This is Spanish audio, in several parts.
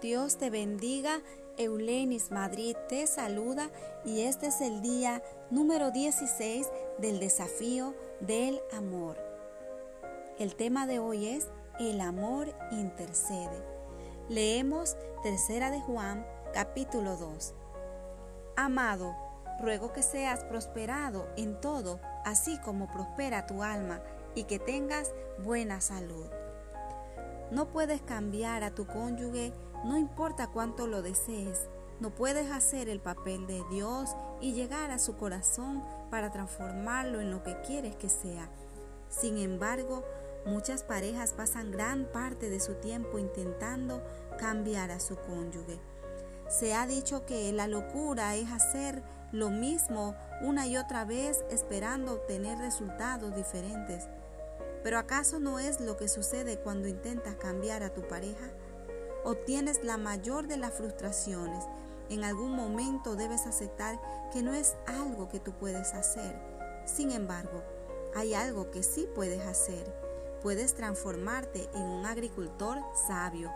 Dios te bendiga. Eulenis Madrid te saluda y este es el día número 16 del desafío del amor. El tema de hoy es El amor intercede. Leemos Tercera de Juan, capítulo 2. Amado, ruego que seas prosperado en todo, así como prospera tu alma, y que tengas buena salud. No puedes cambiar a tu cónyuge, no importa cuánto lo desees. No puedes hacer el papel de Dios y llegar a su corazón para transformarlo en lo que quieres que sea. Sin embargo, muchas parejas pasan gran parte de su tiempo intentando cambiar a su cónyuge. Se ha dicho que la locura es hacer lo mismo una y otra vez esperando obtener resultados diferentes. Pero ¿acaso no es lo que sucede cuando intentas cambiar a tu pareja? Obtienes la mayor de las frustraciones. En algún momento debes aceptar que no es algo que tú puedes hacer. Sin embargo, hay algo que sí puedes hacer. Puedes transformarte en un agricultor sabio.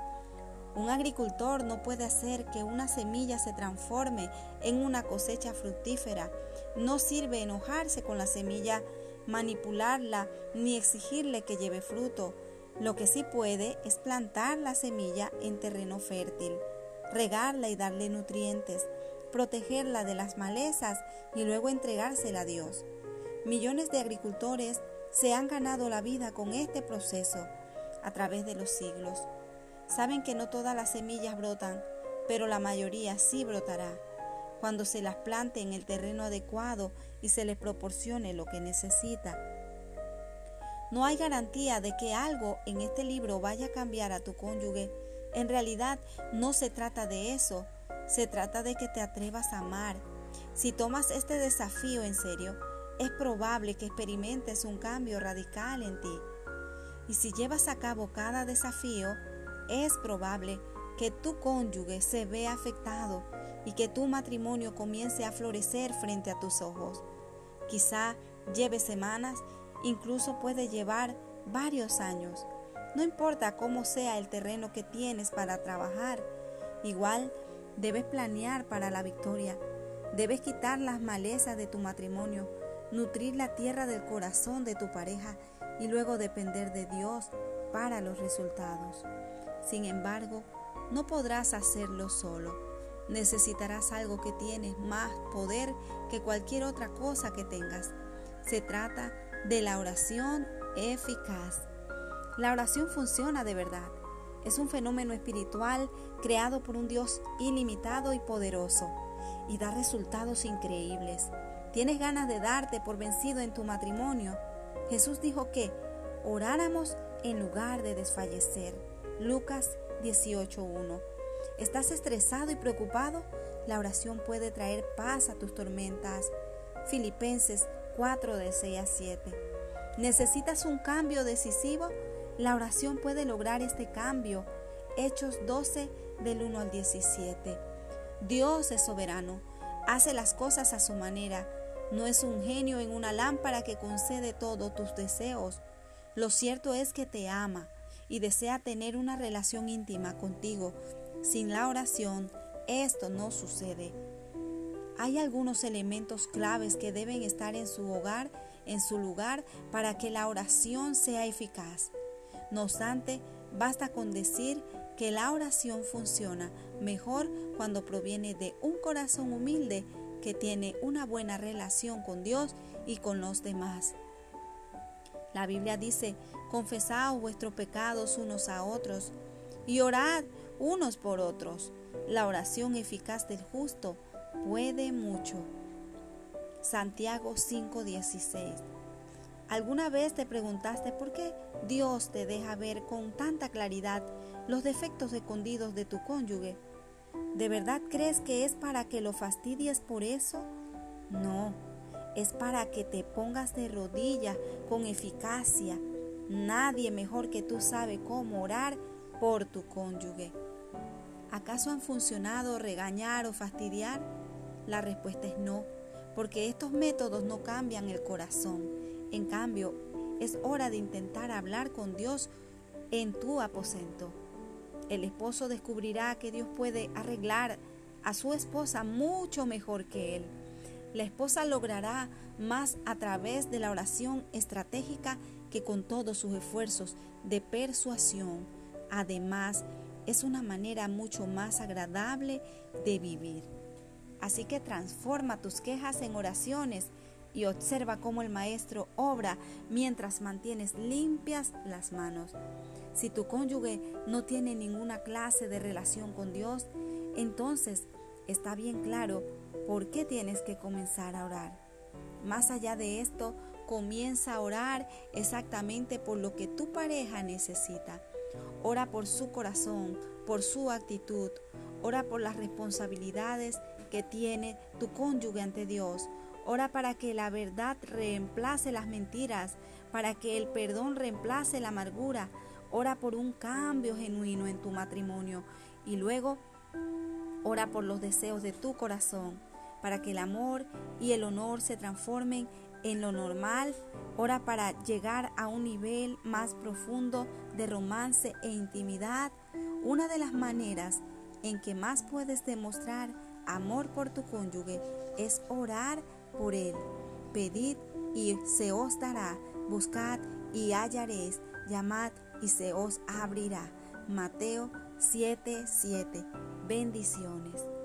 Un agricultor no puede hacer que una semilla se transforme en una cosecha fructífera. No sirve enojarse con la semilla manipularla ni exigirle que lleve fruto. Lo que sí puede es plantar la semilla en terreno fértil, regarla y darle nutrientes, protegerla de las malezas y luego entregársela a Dios. Millones de agricultores se han ganado la vida con este proceso a través de los siglos. Saben que no todas las semillas brotan, pero la mayoría sí brotará cuando se las plante en el terreno adecuado y se les proporcione lo que necesita. No hay garantía de que algo en este libro vaya a cambiar a tu cónyuge. En realidad no se trata de eso, se trata de que te atrevas a amar. Si tomas este desafío en serio, es probable que experimentes un cambio radical en ti. Y si llevas a cabo cada desafío, es probable que tu cónyuge se vea afectado y que tu matrimonio comience a florecer frente a tus ojos. Quizá lleve semanas, incluso puede llevar varios años. No importa cómo sea el terreno que tienes para trabajar, igual debes planear para la victoria. Debes quitar las malezas de tu matrimonio, nutrir la tierra del corazón de tu pareja y luego depender de Dios para los resultados. Sin embargo, no podrás hacerlo solo. Necesitarás algo que tiene más poder que cualquier otra cosa que tengas. Se trata de la oración eficaz. La oración funciona de verdad. Es un fenómeno espiritual creado por un Dios ilimitado y poderoso y da resultados increíbles. ¿Tienes ganas de darte por vencido en tu matrimonio? Jesús dijo que oráramos en lugar de desfallecer. Lucas 18.1. ¿Estás estresado y preocupado? La oración puede traer paz a tus tormentas. Filipenses 4 de 6 a 7. ¿Necesitas un cambio decisivo? La oración puede lograr este cambio. Hechos 12 del 1 al 17. Dios es soberano, hace las cosas a su manera. No es un genio en una lámpara que concede todos tus deseos. Lo cierto es que te ama y desea tener una relación íntima contigo. Sin la oración, esto no sucede. Hay algunos elementos claves que deben estar en su hogar, en su lugar, para que la oración sea eficaz. No obstante, basta con decir que la oración funciona mejor cuando proviene de un corazón humilde que tiene una buena relación con Dios y con los demás. La Biblia dice, confesaos vuestros pecados unos a otros y orad unos por otros. La oración eficaz del justo puede mucho. Santiago 5:16 ¿Alguna vez te preguntaste por qué Dios te deja ver con tanta claridad los defectos escondidos de tu cónyuge? ¿De verdad crees que es para que lo fastidies por eso? No, es para que te pongas de rodillas con eficacia. Nadie mejor que tú sabe cómo orar por tu cónyuge. ¿Acaso han funcionado regañar o fastidiar? La respuesta es no, porque estos métodos no cambian el corazón. En cambio, es hora de intentar hablar con Dios en tu aposento. El esposo descubrirá que Dios puede arreglar a su esposa mucho mejor que él. La esposa logrará más a través de la oración estratégica que con todos sus esfuerzos de persuasión. Además, es una manera mucho más agradable de vivir. Así que transforma tus quejas en oraciones y observa cómo el Maestro obra mientras mantienes limpias las manos. Si tu cónyuge no tiene ninguna clase de relación con Dios, entonces está bien claro por qué tienes que comenzar a orar. Más allá de esto, comienza a orar exactamente por lo que tu pareja necesita. Ora por su corazón, por su actitud. Ora por las responsabilidades que tiene tu cónyuge ante Dios. Ora para que la verdad reemplace las mentiras, para que el perdón reemplace la amargura. Ora por un cambio genuino en tu matrimonio y luego ora por los deseos de tu corazón, para que el amor y el honor se transformen en lo normal. Ora para llegar a un nivel más profundo de romance e intimidad. Una de las maneras en que más puedes demostrar amor por tu cónyuge es orar por él. Pedid y se os dará. Buscad y hallaréis. Llamad y se os abrirá. Mateo 7:7. Bendiciones.